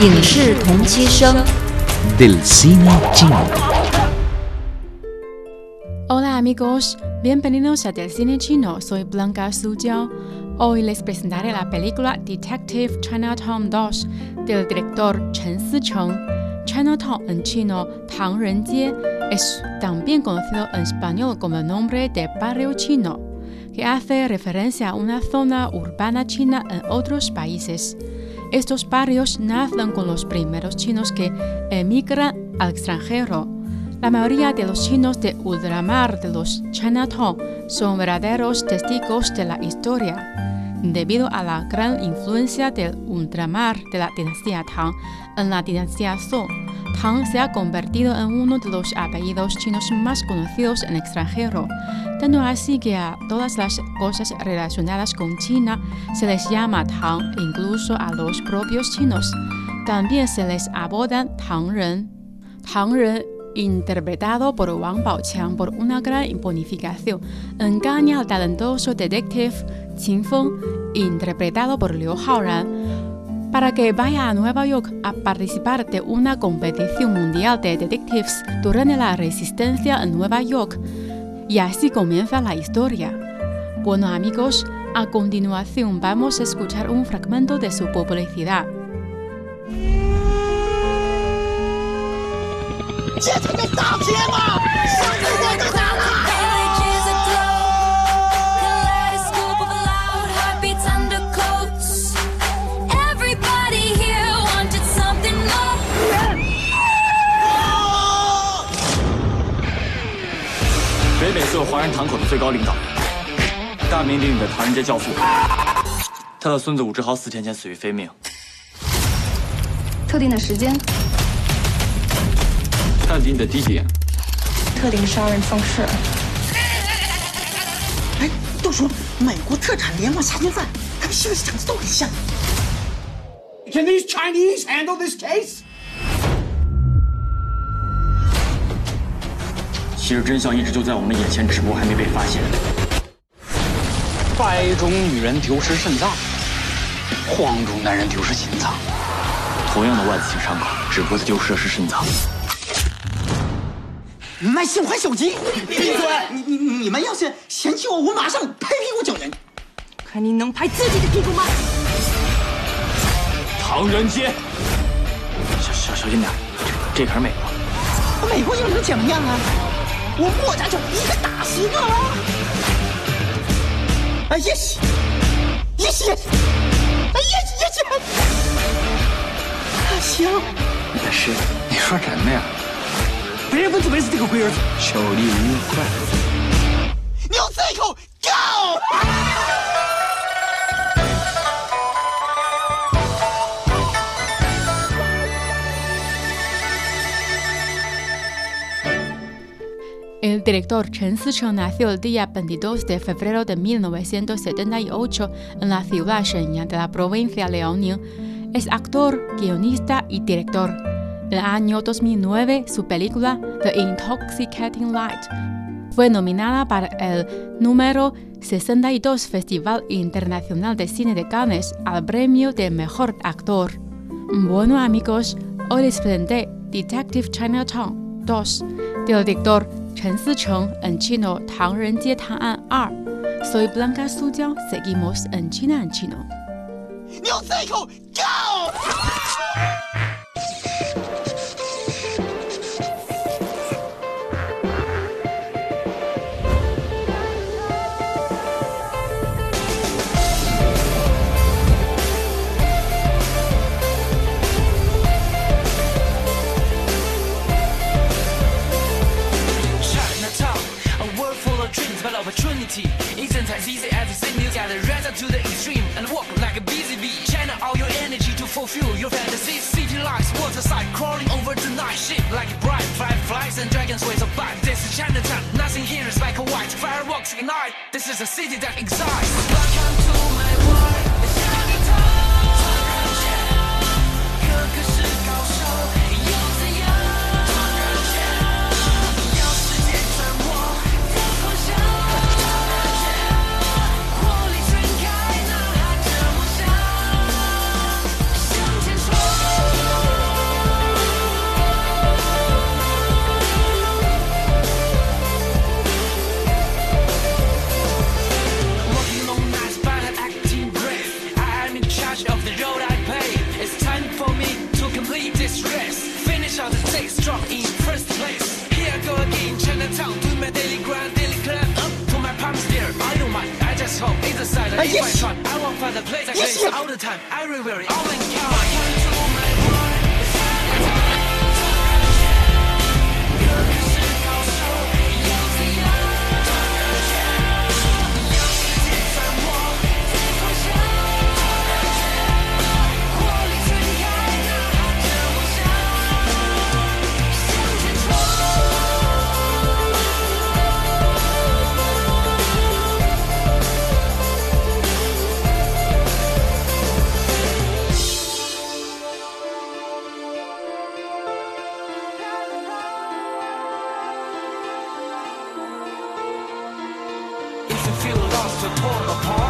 影视同期声。 del cine chino. Hola amigos, bienvenidos a Del Cine Chino. Soy Blanca Suyao. Hoy les presentaré la película Detective Chinatown 2 del director Chen Sicheng. Chinatown en chino, Tang Ren Jie, es también conocido en español como el nombre de barrio chino, que hace referencia a una zona urbana china en otros países. Estos barrios nacen con los primeros chinos que emigran al extranjero. La mayoría de los chinos de ultramar de los Chinatown son verdaderos testigos de la historia. Debido a la gran influencia del ultramar de la dinastía Tang en la dinastía Song, Tang se ha convertido en uno de los apellidos chinos más conocidos en extranjero, tanto así que a todas las cosas relacionadas con China se les llama Tang, incluso a los propios chinos. También se les apodan Tangren. Tangren interpretado por Wang Baoqiang por una gran bonificación, engaña al talentoso detective Qin Feng, interpretado por Liu Haoran, para que vaya a Nueva York a participar de una competición mundial de detectives durante la resistencia en Nueva York. Y así comienza la historia. Bueno amigos, a continuación vamos a escuchar un fragmento de su publicidad. 北美所有华人堂口的最高领导，大名鼎鼎的唐人街教父，他的孙子武志豪四天前死于非命。特定的时间、探底你的地点，特定杀人方式。哎，都说美国特产连环杀人犯，他们是不是长得都很像。Can these Chinese handle this case? 其实真相一直就在我们眼前，只不过还没被发现。白种女人丢失肾脏，黄种男人丢失心脏。同样的万死性伤口，只不过丢失的是肾脏。卖性怀手机！闭嘴！你你你们要是嫌弃我，我马上拍屁股走人。看你能拍自己的屁股吗？唐人街，小小小心点，这可是美国。美国又能怎么样啊？我墨家就一个打十个了。哎呀西，呀西，哎呀呀西，行。也是，你说什么呀？别人就没死这个龟儿子，小利无快。你有口，GO！、El director Chen Sicheng nació el día 22 de febrero de 1978 en la ciudad Shenyang de la provincia Liaoning. Es actor, guionista y director. En el año 2009, su película The Intoxicating Light fue nominada para el número 62 Festival Internacional de Cine de Cannes al premio de Mejor Actor. Bueno amigos, hoy les presenté Detective Chinatown 2 del director 陈思诚 Encino 唐人街探案二，Soy Blanca 苏江 Seguimos Encino Encino。牛仔裤，Go！Easy as gotta rise up to the extreme and walk like a busy bee. Channel all your energy to fulfill your fantasies. City lights, waterside, crawling over the night. Shit like a bright fireflies and dragons ways of bite. This is Chinatown, nothing here is black or white. Fireworks ignite. This is a city that excites. Welcome to all the time. I will to torn apart.